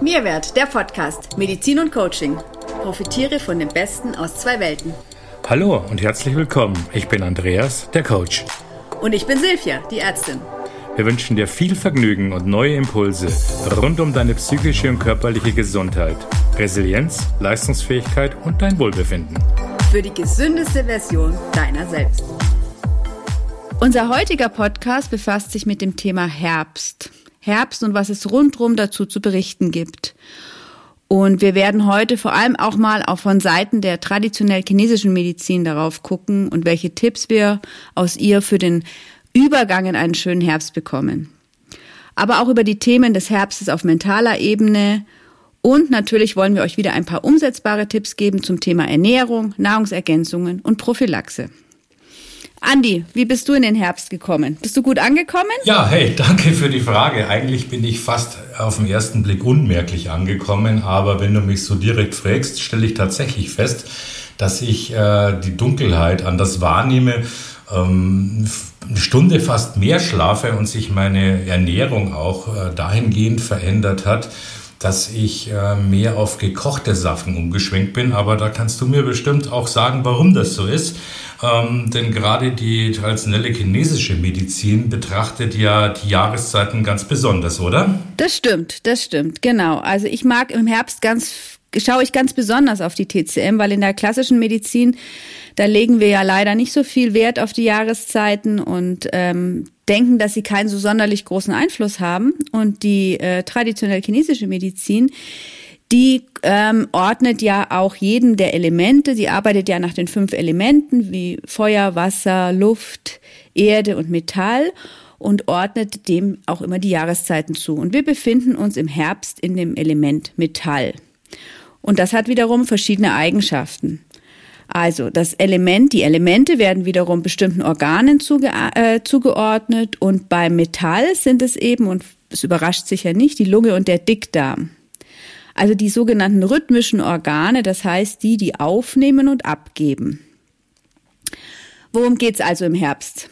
Mehrwert, der Podcast Medizin und Coaching. Profitiere von dem Besten aus zwei Welten. Hallo und herzlich willkommen. Ich bin Andreas, der Coach. Und ich bin Silvia, die Ärztin. Wir wünschen dir viel Vergnügen und neue Impulse rund um deine psychische und körperliche Gesundheit, Resilienz, Leistungsfähigkeit und dein Wohlbefinden. Für die gesündeste Version deiner selbst. Unser heutiger Podcast befasst sich mit dem Thema Herbst. Herbst und was es rundherum dazu zu berichten gibt. Und wir werden heute vor allem auch mal auch von Seiten der traditionell chinesischen Medizin darauf gucken und welche Tipps wir aus ihr für den Übergang in einen schönen Herbst bekommen. Aber auch über die Themen des Herbstes auf mentaler Ebene. Und natürlich wollen wir euch wieder ein paar umsetzbare Tipps geben zum Thema Ernährung, Nahrungsergänzungen und Prophylaxe. Andi, wie bist du in den Herbst gekommen? Bist du gut angekommen? Ja, hey, danke für die Frage. Eigentlich bin ich fast auf den ersten Blick unmerklich angekommen, aber wenn du mich so direkt fragst, stelle ich tatsächlich fest, dass ich äh, die Dunkelheit anders wahrnehme ähm, eine Stunde fast mehr schlafe und sich meine Ernährung auch äh, dahingehend verändert hat, dass ich äh, mehr auf gekochte Sachen umgeschwenkt bin. Aber da kannst du mir bestimmt auch sagen, warum das so ist. Ähm, denn gerade die traditionelle chinesische Medizin betrachtet ja die Jahreszeiten ganz besonders, oder? Das stimmt, das stimmt, genau. Also ich mag im Herbst ganz, schaue ich ganz besonders auf die TCM, weil in der klassischen Medizin da legen wir ja leider nicht so viel Wert auf die Jahreszeiten und ähm, denken, dass sie keinen so sonderlich großen Einfluss haben. Und die äh, traditionell chinesische Medizin, die ähm, ordnet ja auch jeden der Elemente. Sie arbeitet ja nach den fünf Elementen wie Feuer, Wasser, Luft, Erde und Metall und ordnet dem auch immer die Jahreszeiten zu. Und wir befinden uns im Herbst in dem Element Metall. Und das hat wiederum verschiedene Eigenschaften. Also das Element, die Elemente werden wiederum bestimmten Organen zuge äh, zugeordnet und beim Metall sind es eben, und es überrascht sicher nicht, die Lunge und der Dickdarm. Also die sogenannten rhythmischen Organe, das heißt die, die aufnehmen und abgeben. Worum geht's also im Herbst?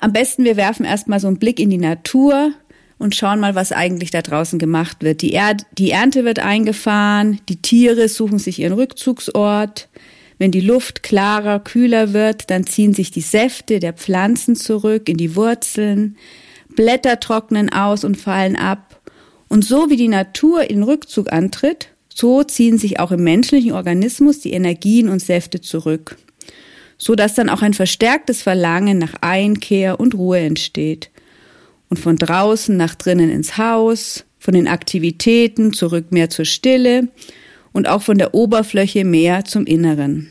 Am besten, wir werfen erstmal so einen Blick in die Natur und schauen mal, was eigentlich da draußen gemacht wird. Die, er die Ernte wird eingefahren, die Tiere suchen sich ihren Rückzugsort. Wenn die Luft klarer, kühler wird, dann ziehen sich die Säfte der Pflanzen zurück in die Wurzeln, Blätter trocknen aus und fallen ab. Und so wie die Natur in Rückzug antritt, so ziehen sich auch im menschlichen Organismus die Energien und Säfte zurück, so dass dann auch ein verstärktes Verlangen nach Einkehr und Ruhe entsteht und von draußen nach drinnen ins Haus, von den Aktivitäten zurück mehr zur Stille und auch von der Oberfläche mehr zum Inneren.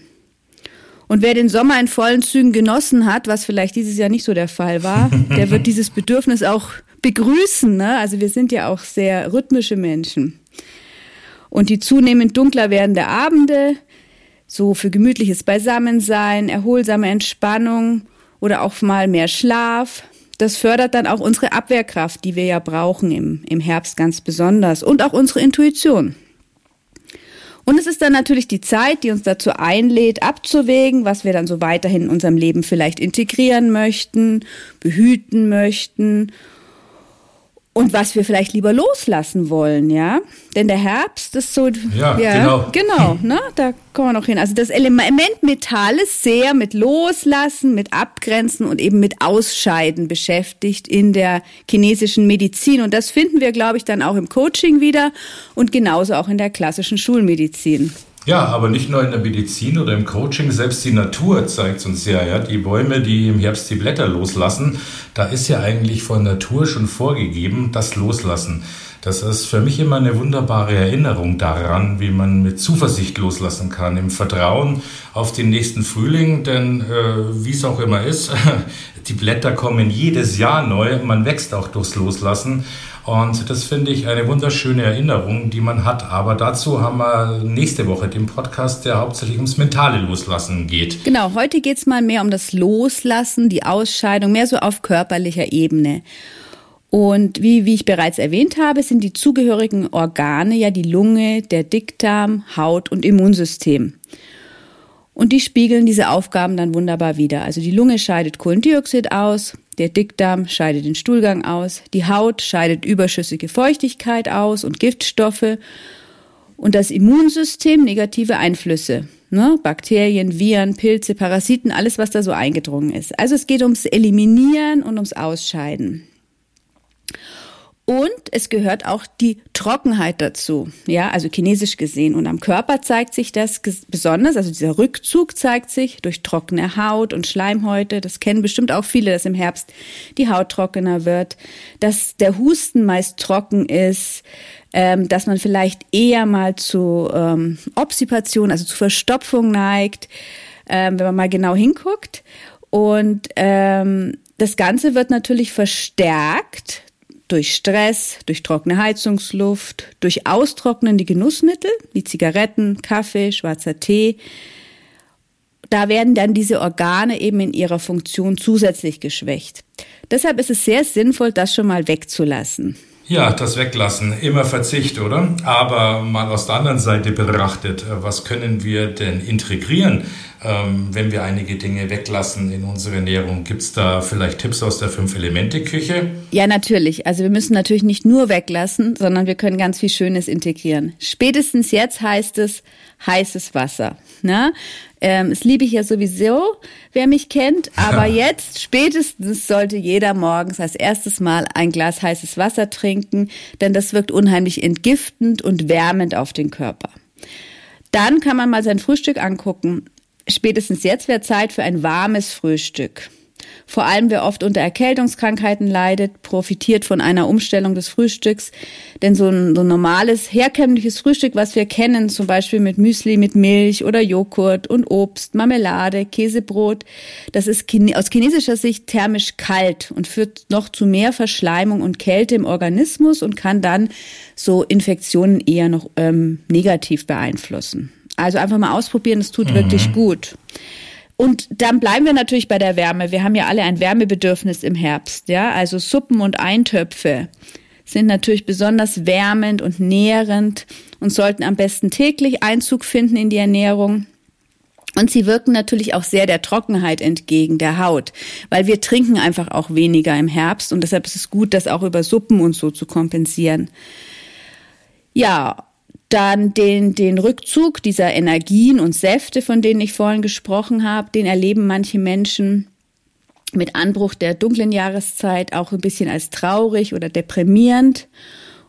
Und wer den Sommer in vollen Zügen genossen hat, was vielleicht dieses Jahr nicht so der Fall war, der wird dieses Bedürfnis auch begrüßen. Ne? Also wir sind ja auch sehr rhythmische Menschen. Und die zunehmend dunkler werdende Abende, so für gemütliches Beisammensein, erholsame Entspannung oder auch mal mehr Schlaf, das fördert dann auch unsere Abwehrkraft, die wir ja brauchen im, im Herbst ganz besonders und auch unsere Intuition. Und es ist dann natürlich die Zeit, die uns dazu einlädt, abzuwägen, was wir dann so weiterhin in unserem Leben vielleicht integrieren möchten, behüten möchten und was wir vielleicht lieber loslassen wollen, ja? Denn der Herbst ist so ja, ja genau, genau, ne? Da kommen wir noch hin. Also das Element Metall ist sehr mit Loslassen, mit Abgrenzen und eben mit Ausscheiden beschäftigt in der chinesischen Medizin und das finden wir, glaube ich, dann auch im Coaching wieder und genauso auch in der klassischen Schulmedizin. Ja, aber nicht nur in der Medizin oder im Coaching, selbst die Natur zeigt uns ja, ja, die Bäume, die im Herbst die Blätter loslassen, da ist ja eigentlich von Natur schon vorgegeben, das Loslassen. Das ist für mich immer eine wunderbare Erinnerung daran, wie man mit Zuversicht loslassen kann, im Vertrauen auf den nächsten Frühling, denn äh, wie es auch immer ist, die Blätter kommen jedes Jahr neu, man wächst auch durchs Loslassen und das finde ich eine wunderschöne Erinnerung, die man hat. Aber dazu haben wir nächste Woche den Podcast, der hauptsächlich ums mentale Loslassen geht. Genau, heute geht es mal mehr um das Loslassen, die Ausscheidung, mehr so auf körperlicher Ebene. Und wie, wie ich bereits erwähnt habe, sind die zugehörigen Organe ja die Lunge, der Dickdarm, Haut und Immunsystem. Und die spiegeln diese Aufgaben dann wunderbar wieder. Also die Lunge scheidet Kohlendioxid aus, der Dickdarm scheidet den Stuhlgang aus, die Haut scheidet überschüssige Feuchtigkeit aus und Giftstoffe und das Immunsystem negative Einflüsse. Ne? Bakterien, Viren, Pilze, Parasiten, alles, was da so eingedrungen ist. Also es geht ums Eliminieren und ums Ausscheiden. Und es gehört auch die Trockenheit dazu, ja, also chinesisch gesehen. Und am Körper zeigt sich das besonders, also dieser Rückzug zeigt sich durch trockene Haut und Schleimhäute. Das kennen bestimmt auch viele, dass im Herbst die Haut trockener wird, dass der Husten meist trocken ist, ähm, dass man vielleicht eher mal zu ähm, Obsipation, also zu Verstopfung neigt, ähm, wenn man mal genau hinguckt. Und ähm, das Ganze wird natürlich verstärkt durch Stress, durch trockene Heizungsluft, durch austrocknende Genussmittel wie Zigaretten, Kaffee, schwarzer Tee. Da werden dann diese Organe eben in ihrer Funktion zusätzlich geschwächt. Deshalb ist es sehr sinnvoll, das schon mal wegzulassen. Ja, das Weglassen, immer Verzicht, oder? Aber mal aus der anderen Seite betrachtet, was können wir denn integrieren, ähm, wenn wir einige Dinge weglassen in unserer Ernährung? Gibt es da vielleicht Tipps aus der Fünf-Elemente-Küche? Ja, natürlich. Also wir müssen natürlich nicht nur weglassen, sondern wir können ganz viel Schönes integrieren. Spätestens jetzt heißt es heißes Wasser. Ne? Ähm, das liebe ich ja sowieso, wer mich kennt. Aber jetzt spätestens sollte jeder morgens als erstes Mal ein Glas heißes Wasser trinken, denn das wirkt unheimlich entgiftend und wärmend auf den Körper. Dann kann man mal sein Frühstück angucken. Spätestens jetzt wäre Zeit für ein warmes Frühstück. Vor allem wer oft unter Erkältungskrankheiten leidet, profitiert von einer Umstellung des Frühstücks. Denn so ein, so ein normales, herkömmliches Frühstück, was wir kennen, zum Beispiel mit Müsli, mit Milch oder Joghurt und Obst, Marmelade, Käsebrot, das ist aus chinesischer Sicht thermisch kalt und führt noch zu mehr Verschleimung und Kälte im Organismus und kann dann so Infektionen eher noch ähm, negativ beeinflussen. Also einfach mal ausprobieren, es tut mhm. wirklich gut. Und dann bleiben wir natürlich bei der Wärme. Wir haben ja alle ein Wärmebedürfnis im Herbst, ja. Also Suppen und Eintöpfe sind natürlich besonders wärmend und nährend und sollten am besten täglich Einzug finden in die Ernährung. Und sie wirken natürlich auch sehr der Trockenheit entgegen, der Haut, weil wir trinken einfach auch weniger im Herbst und deshalb ist es gut, das auch über Suppen und so zu kompensieren. Ja, dann den, den Rückzug dieser Energien und Säfte, von denen ich vorhin gesprochen habe, den erleben manche Menschen mit Anbruch der dunklen Jahreszeit auch ein bisschen als traurig oder deprimierend.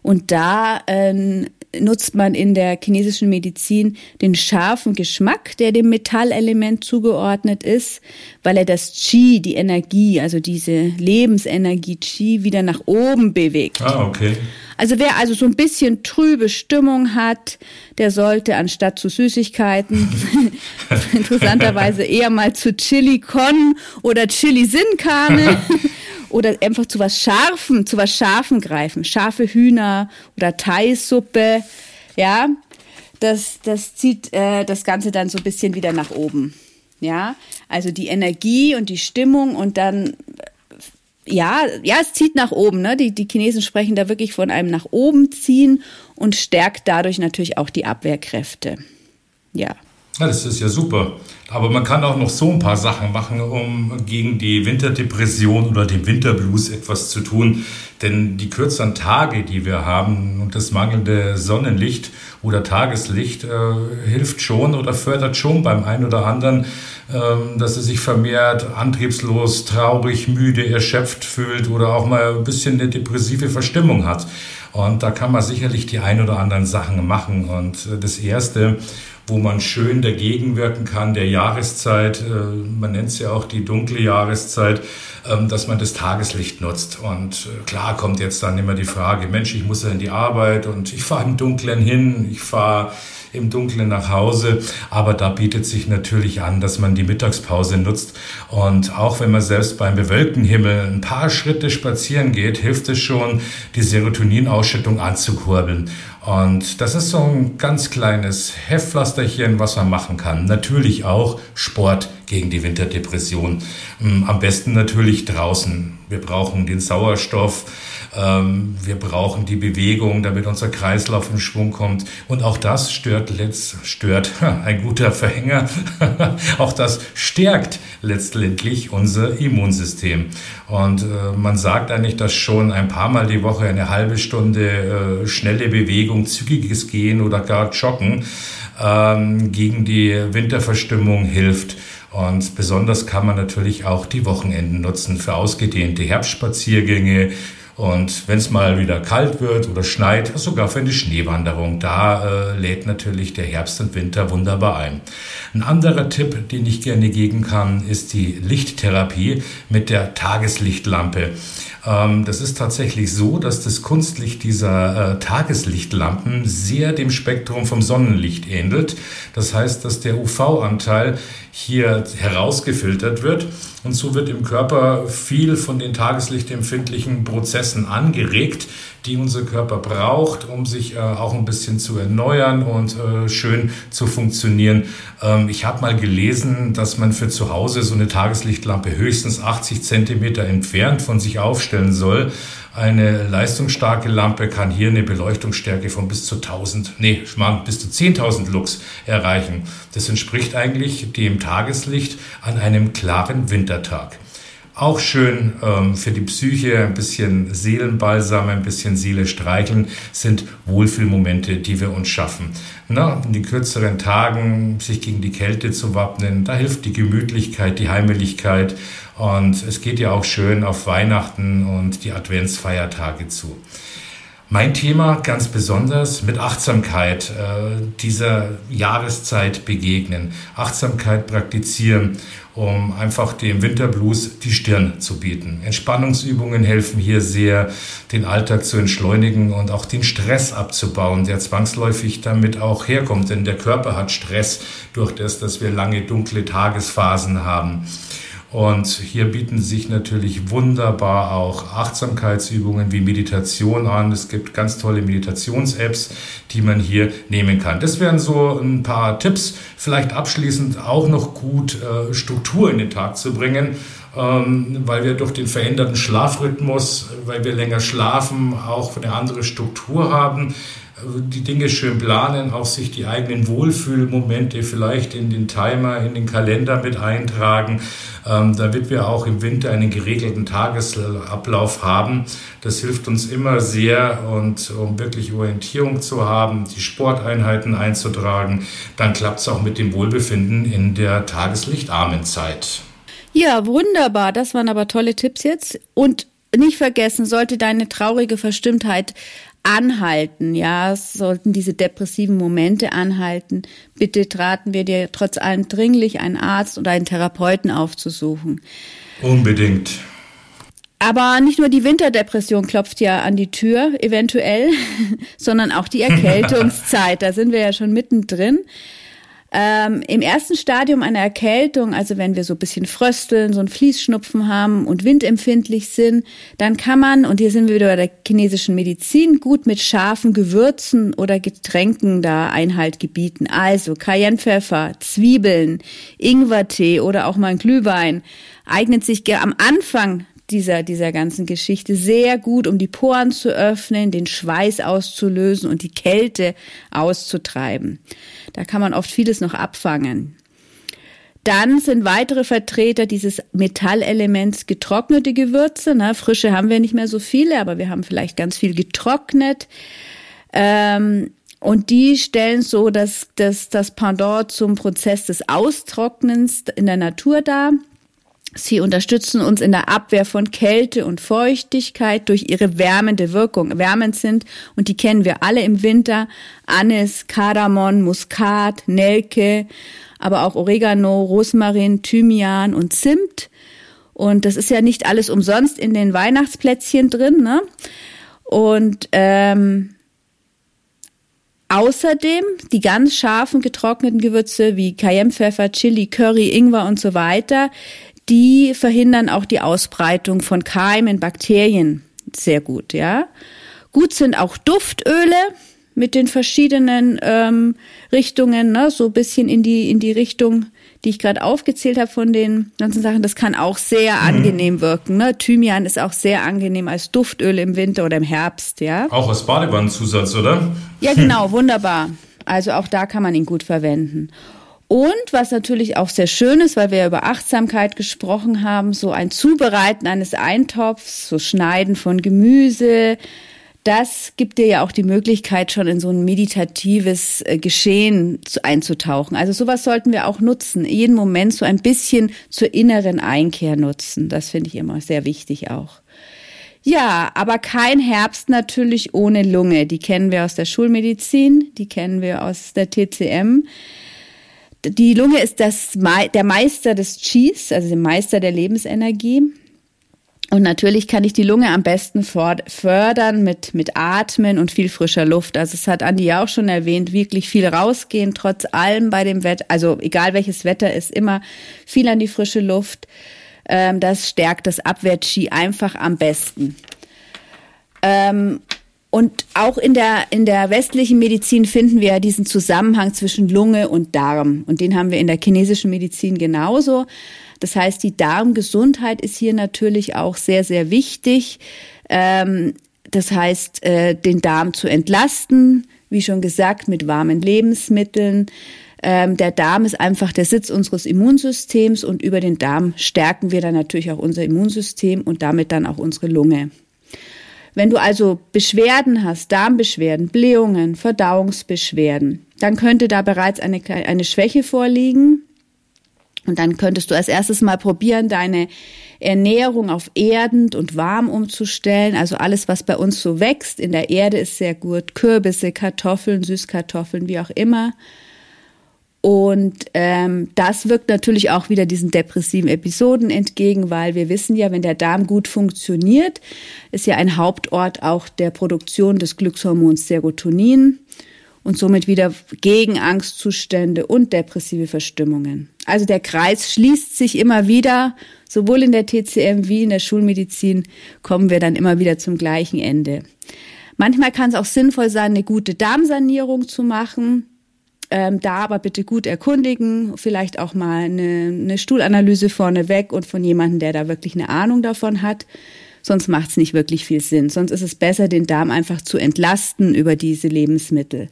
Und da äh, nutzt man in der chinesischen Medizin den scharfen Geschmack, der dem Metallelement zugeordnet ist, weil er das Qi, die Energie, also diese Lebensenergie Qi wieder nach oben bewegt. Ah, okay. Also wer also so ein bisschen trübe Stimmung hat, der sollte anstatt zu Süßigkeiten interessanterweise eher mal zu Chili Con oder Chili Sin Carne oder einfach zu was Scharfem, zu was Scharfem greifen. Scharfe Hühner oder Thai-Suppe, ja. Das, das zieht äh, das Ganze dann so ein bisschen wieder nach oben. Ja, also die Energie und die Stimmung und dann ja, ja, es zieht nach oben. Ne? Die, die Chinesen sprechen da wirklich von einem nach oben ziehen und stärkt dadurch natürlich auch die Abwehrkräfte. Ja. Ja, das ist ja super. Aber man kann auch noch so ein paar Sachen machen, um gegen die Winterdepression oder den Winterblues etwas zu tun. Denn die kürzeren Tage, die wir haben und das mangelnde Sonnenlicht oder Tageslicht äh, hilft schon oder fördert schon beim einen oder anderen, ähm, dass er sich vermehrt antriebslos, traurig, müde, erschöpft fühlt oder auch mal ein bisschen eine depressive Verstimmung hat. Und da kann man sicherlich die ein oder anderen Sachen machen. Und äh, das Erste, wo man schön dagegen wirken kann, der Jahreszeit, äh, man nennt es ja auch die dunkle Jahreszeit, ähm, dass man das Tageslicht nutzt. Und äh, klar kommt jetzt dann immer die Frage, Mensch, ich muss ja in die Arbeit und ich fahre im Dunkeln hin, ich fahre im Dunkeln nach Hause. Aber da bietet sich natürlich an, dass man die Mittagspause nutzt. Und auch wenn man selbst beim bewölkten Himmel ein paar Schritte spazieren geht, hilft es schon, die Serotoninausschüttung anzukurbeln. Und das ist so ein ganz kleines Heftpflasterchen, was man machen kann. Natürlich auch Sport gegen die Winterdepression. Ähm, am besten natürlich draußen. Wir brauchen den Sauerstoff, wir brauchen die Bewegung, damit unser Kreislauf in Schwung kommt. Und auch das stört, letzt, stört ein guter Verhänger, auch das stärkt letztendlich unser Immunsystem. Und äh, man sagt eigentlich, dass schon ein paar Mal die Woche eine halbe Stunde äh, schnelle Bewegung, zügiges Gehen oder gar Joggen ähm, gegen die Winterverstimmung hilft. Und besonders kann man natürlich auch die Wochenenden nutzen für ausgedehnte Herbstspaziergänge, und wenn es mal wieder kalt wird oder schneit, sogar für eine Schneewanderung, da äh, lädt natürlich der Herbst und Winter wunderbar ein. Ein anderer Tipp, den ich gerne geben kann, ist die Lichttherapie mit der Tageslichtlampe. Ähm, das ist tatsächlich so, dass das Kunstlicht dieser äh, Tageslichtlampen sehr dem Spektrum vom Sonnenlicht ähnelt. Das heißt, dass der UV-Anteil hier herausgefiltert wird und so wird im Körper viel von den tageslichtempfindlichen Prozessen angeregt, die unser Körper braucht, um sich äh, auch ein bisschen zu erneuern und äh, schön zu funktionieren. Ähm, ich habe mal gelesen, dass man für zu Hause so eine Tageslichtlampe höchstens 80 Zentimeter entfernt von sich aufstellen soll. Eine leistungsstarke Lampe kann hier eine Beleuchtungsstärke von bis zu 1000, nee, bis zu 10.000 Lux erreichen. Das entspricht eigentlich dem Tageslicht an einem klaren Wintertag. Auch schön ähm, für die Psyche, ein bisschen Seelenbalsam, ein bisschen Seele streicheln, sind Wohlfühlmomente, die wir uns schaffen. Na, in den kürzeren Tagen sich gegen die Kälte zu wappnen, da hilft die Gemütlichkeit, die Heimeligkeit und es geht ja auch schön auf Weihnachten und die Adventsfeiertage zu. Mein Thema ganz besonders mit Achtsamkeit äh, dieser Jahreszeit begegnen, Achtsamkeit praktizieren, um einfach dem Winterblues die Stirn zu bieten. Entspannungsübungen helfen hier sehr, den Alltag zu entschleunigen und auch den Stress abzubauen, der zwangsläufig damit auch herkommt, denn der Körper hat Stress durch das, dass wir lange dunkle Tagesphasen haben. Und hier bieten sich natürlich wunderbar auch Achtsamkeitsübungen wie Meditation an. Es gibt ganz tolle Meditations-Apps, die man hier nehmen kann. Das wären so ein paar Tipps. Vielleicht abschließend auch noch gut äh, Struktur in den Tag zu bringen, ähm, weil wir durch den veränderten Schlafrhythmus, weil wir länger schlafen, auch eine andere Struktur haben die Dinge schön planen, auch sich die eigenen Wohlfühlmomente vielleicht in den Timer, in den Kalender mit eintragen, ähm, damit wir auch im Winter einen geregelten Tagesablauf haben. Das hilft uns immer sehr und um wirklich Orientierung zu haben, die Sporteinheiten einzutragen, dann klappt es auch mit dem Wohlbefinden in der tageslichtarmen Zeit. Ja, wunderbar. Das waren aber tolle Tipps jetzt. Und nicht vergessen, sollte deine traurige Verstimmtheit anhalten, ja, sollten diese depressiven Momente anhalten, bitte traten wir dir trotz allem dringlich einen Arzt oder einen Therapeuten aufzusuchen. Unbedingt. Aber nicht nur die Winterdepression klopft ja an die Tür, eventuell, sondern auch die Erkältungszeit. Da sind wir ja schon mittendrin. Ähm, Im ersten Stadium einer Erkältung, also wenn wir so ein bisschen frösteln, so ein Fließschnupfen haben und windempfindlich sind, dann kann man, und hier sind wir wieder bei der chinesischen Medizin, gut mit scharfen Gewürzen oder Getränken da Einhalt gebieten. Also Cayennepfeffer, Zwiebeln, Ingwertee oder auch mal ein Glühwein eignet sich am Anfang dieser, dieser ganzen Geschichte sehr gut, um die Poren zu öffnen, den Schweiß auszulösen und die Kälte auszutreiben. Da kann man oft vieles noch abfangen. Dann sind weitere Vertreter dieses Metallelements getrocknete Gewürze. Na, frische haben wir nicht mehr so viele, aber wir haben vielleicht ganz viel getrocknet. Ähm, und die stellen so das, das, das Pendant zum Prozess des Austrocknens in der Natur dar. Sie unterstützen uns in der Abwehr von Kälte und Feuchtigkeit durch ihre wärmende Wirkung. Wärmend sind, und die kennen wir alle im Winter, Anis, Kardamom, Muskat, Nelke, aber auch Oregano, Rosmarin, Thymian und Zimt. Und das ist ja nicht alles umsonst in den Weihnachtsplätzchen drin. Ne? Und ähm, Außerdem die ganz scharfen getrockneten Gewürze wie Cayennepfeffer, Chili, Curry, Ingwer und so weiter, die verhindern auch die Ausbreitung von Keimen, Bakterien sehr gut, ja. Gut sind auch Duftöle mit den verschiedenen ähm, Richtungen, ne, so bisschen in die in die Richtung die ich gerade aufgezählt habe von den ganzen Sachen, das kann auch sehr mhm. angenehm wirken. Ne? Thymian ist auch sehr angenehm als Duftöl im Winter oder im Herbst, ja. Auch als Badewannenzusatz, oder? Ja, genau, wunderbar. Also auch da kann man ihn gut verwenden. Und was natürlich auch sehr schön ist, weil wir ja über Achtsamkeit gesprochen haben, so ein Zubereiten eines Eintopfs, so Schneiden von Gemüse, das gibt dir ja auch die Möglichkeit, schon in so ein meditatives äh, Geschehen einzutauchen. Also sowas sollten wir auch nutzen, jeden Moment so ein bisschen zur inneren Einkehr nutzen. Das finde ich immer sehr wichtig auch. Ja, aber kein Herbst natürlich ohne Lunge. Die kennen wir aus der Schulmedizin, die kennen wir aus der TCM. Die Lunge ist das, der Meister des Cheese, also der Meister der Lebensenergie. Und natürlich kann ich die Lunge am besten fördern mit, mit Atmen und viel frischer Luft. Also es hat Andi ja auch schon erwähnt, wirklich viel rausgehen, trotz allem bei dem Wetter, also egal welches Wetter ist, immer viel an die frische Luft. Ähm, das stärkt das Abwehr-Chi einfach am besten. Und auch in der, in der westlichen Medizin finden wir diesen Zusammenhang zwischen Lunge und Darm. Und den haben wir in der chinesischen Medizin genauso. Das heißt, die Darmgesundheit ist hier natürlich auch sehr, sehr wichtig. Ähm, das heißt, äh, den Darm zu entlasten, wie schon gesagt, mit warmen Lebensmitteln. Ähm, der Darm ist einfach der Sitz unseres Immunsystems und über den Darm stärken wir dann natürlich auch unser Immunsystem und damit dann auch unsere Lunge. Wenn du also Beschwerden hast, Darmbeschwerden, Blähungen, Verdauungsbeschwerden, dann könnte da bereits eine, eine Schwäche vorliegen. Und dann könntest du als erstes mal probieren, deine Ernährung auf erdend und warm umzustellen. Also alles, was bei uns so wächst in der Erde, ist sehr gut. Kürbisse, Kartoffeln, Süßkartoffeln, wie auch immer. Und ähm, das wirkt natürlich auch wieder diesen depressiven Episoden entgegen, weil wir wissen ja, wenn der Darm gut funktioniert, ist ja ein Hauptort auch der Produktion des Glückshormons Serotonin und somit wieder gegen Angstzustände und depressive Verstimmungen. Also der Kreis schließt sich immer wieder, sowohl in der TCM wie in der Schulmedizin kommen wir dann immer wieder zum gleichen Ende. Manchmal kann es auch sinnvoll sein, eine gute Darmsanierung zu machen. Ähm, da aber bitte gut erkundigen, vielleicht auch mal eine, eine Stuhlanalyse vorneweg und von jemandem, der da wirklich eine Ahnung davon hat. Sonst macht es nicht wirklich viel Sinn. Sonst ist es besser, den Darm einfach zu entlasten über diese Lebensmittel.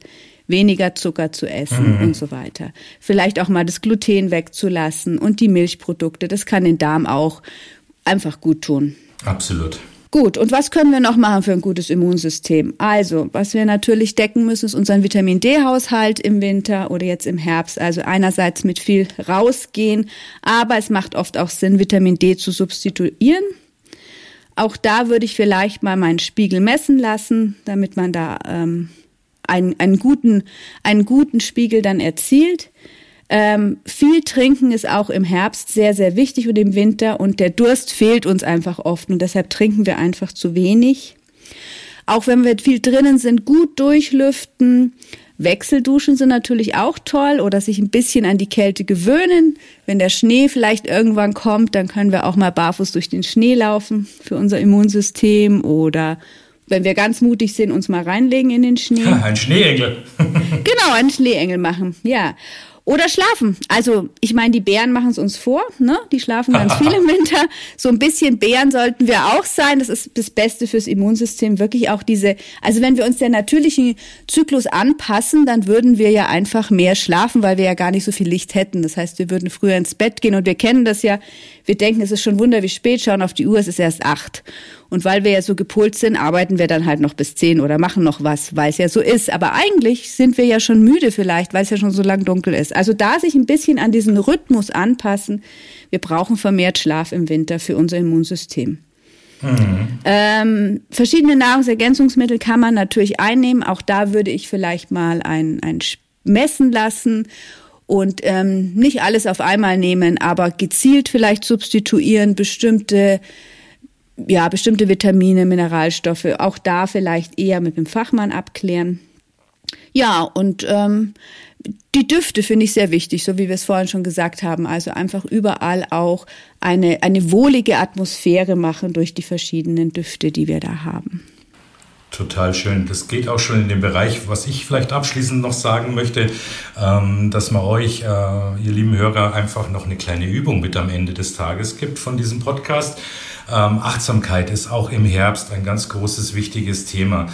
Weniger Zucker zu essen mhm. und so weiter. Vielleicht auch mal das Gluten wegzulassen und die Milchprodukte. Das kann den Darm auch einfach gut tun. Absolut. Gut, und was können wir noch machen für ein gutes Immunsystem? Also, was wir natürlich decken müssen, ist unseren Vitamin D-Haushalt im Winter oder jetzt im Herbst. Also einerseits mit viel rausgehen, aber es macht oft auch Sinn, Vitamin D zu substituieren. Auch da würde ich vielleicht mal meinen Spiegel messen lassen, damit man da ähm, einen, einen, guten, einen guten Spiegel dann erzielt. Ähm, viel trinken ist auch im Herbst sehr, sehr wichtig und im Winter und der Durst fehlt uns einfach oft und deshalb trinken wir einfach zu wenig. Auch wenn wir viel drinnen sind, gut durchlüften. Wechselduschen sind natürlich auch toll oder sich ein bisschen an die Kälte gewöhnen. Wenn der Schnee vielleicht irgendwann kommt, dann können wir auch mal barfuß durch den Schnee laufen für unser Immunsystem oder wenn wir ganz mutig sind, uns mal reinlegen in den Schnee. Ein Schneeengel. genau, einen Schneeengel machen, ja. Oder schlafen. Also ich meine, die Bären machen es uns vor, ne? Die schlafen ganz viel im Winter. So ein bisschen Bären sollten wir auch sein. Das ist das Beste fürs Immunsystem. Wirklich auch diese, also wenn wir uns der natürlichen Zyklus anpassen, dann würden wir ja einfach mehr schlafen, weil wir ja gar nicht so viel Licht hätten. Das heißt, wir würden früher ins Bett gehen und wir kennen das ja. Wir denken, es ist schon wunder, wie spät, schauen auf die Uhr, es ist erst acht. Und weil wir ja so gepolt sind, arbeiten wir dann halt noch bis zehn oder machen noch was, weil es ja so ist. Aber eigentlich sind wir ja schon müde vielleicht, weil es ja schon so lang dunkel ist. Also da sich ein bisschen an diesen Rhythmus anpassen. Wir brauchen vermehrt Schlaf im Winter für unser Immunsystem. Mhm. Ähm, verschiedene Nahrungsergänzungsmittel kann man natürlich einnehmen. Auch da würde ich vielleicht mal ein, ein messen lassen und ähm, nicht alles auf einmal nehmen, aber gezielt vielleicht substituieren, bestimmte ja, bestimmte Vitamine, Mineralstoffe, auch da vielleicht eher mit dem Fachmann abklären. Ja, und ähm, die Düfte finde ich sehr wichtig, so wie wir es vorhin schon gesagt haben. Also einfach überall auch eine, eine wohlige Atmosphäre machen durch die verschiedenen Düfte, die wir da haben. Total schön. Das geht auch schon in den Bereich, was ich vielleicht abschließend noch sagen möchte, ähm, dass man euch, äh, ihr lieben Hörer, einfach noch eine kleine Übung mit am Ende des Tages gibt von diesem Podcast. Ähm, Achtsamkeit ist auch im Herbst ein ganz großes, wichtiges Thema.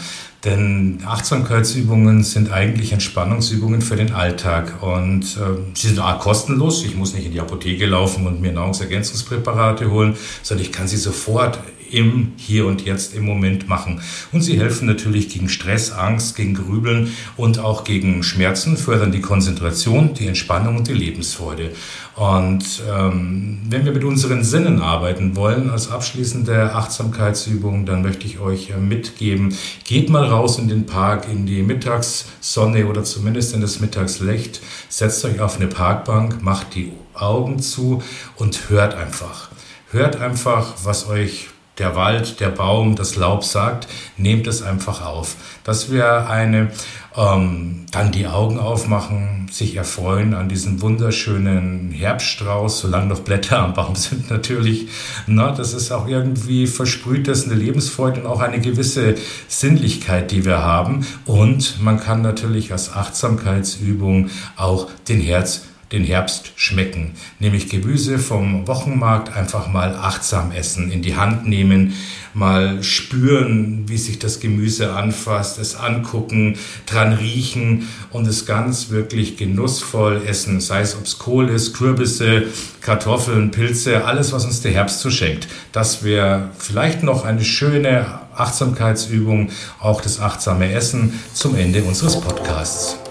Denn Achtsamkeitsübungen sind eigentlich Entspannungsübungen für den Alltag und äh, sie sind auch kostenlos. Ich muss nicht in die Apotheke laufen und mir Nahrungsergänzungspräparate holen, sondern ich kann sie sofort im Hier und Jetzt im Moment machen. Und sie helfen natürlich gegen Stress, Angst, gegen Grübeln und auch gegen Schmerzen, fördern die Konzentration, die Entspannung und die Lebensfreude. Und ähm, wenn wir mit unseren Sinnen arbeiten wollen als abschließende Achtsamkeitsübung, dann möchte ich euch äh, mitgeben, geht mal raus in den Park, in die Mittagssonne oder zumindest in das Mittagslicht, setzt euch auf eine Parkbank, macht die Augen zu und hört einfach. Hört einfach, was euch der Wald, der Baum, das Laub sagt, nehmt es einfach auf. Dass wir eine, ähm, dann die Augen aufmachen, sich erfreuen an diesem wunderschönen Herbststrauß, solange noch Blätter am Baum sind natürlich. Na, das ist auch irgendwie versprüht das eine Lebensfreude und auch eine gewisse Sinnlichkeit, die wir haben. Und man kann natürlich als Achtsamkeitsübung auch den Herz den Herbst schmecken. Nämlich Gemüse vom Wochenmarkt einfach mal achtsam essen, in die Hand nehmen, mal spüren, wie sich das Gemüse anfasst, es angucken, dran riechen und es ganz wirklich genussvoll essen. Sei es, ob es Kohl ist, Kürbisse, Kartoffeln, Pilze, alles, was uns der Herbst so schenkt. Das wäre vielleicht noch eine schöne Achtsamkeitsübung, auch das achtsame Essen zum Ende unseres Podcasts.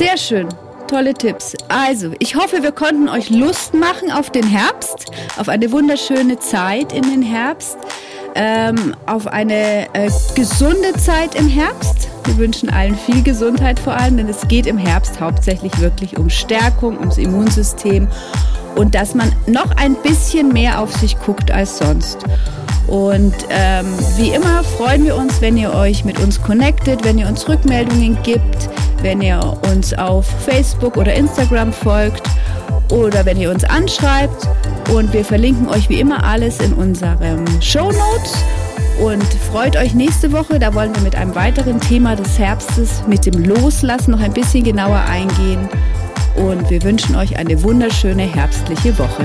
Sehr schön. Tolle Tipps. Also, ich hoffe, wir konnten euch Lust machen auf den Herbst, auf eine wunderschöne Zeit in den Herbst, ähm, auf eine äh, gesunde Zeit im Herbst. Wir wünschen allen viel Gesundheit vor allem, denn es geht im Herbst hauptsächlich wirklich um Stärkung, ums Immunsystem und dass man noch ein bisschen mehr auf sich guckt als sonst. Und ähm, wie immer freuen wir uns, wenn ihr euch mit uns connectet, wenn ihr uns Rückmeldungen gibt wenn ihr uns auf Facebook oder Instagram folgt oder wenn ihr uns anschreibt. Und wir verlinken euch wie immer alles in unseren Show Notes. Und freut euch nächste Woche, da wollen wir mit einem weiteren Thema des Herbstes, mit dem Loslassen, noch ein bisschen genauer eingehen. Und wir wünschen euch eine wunderschöne herbstliche Woche.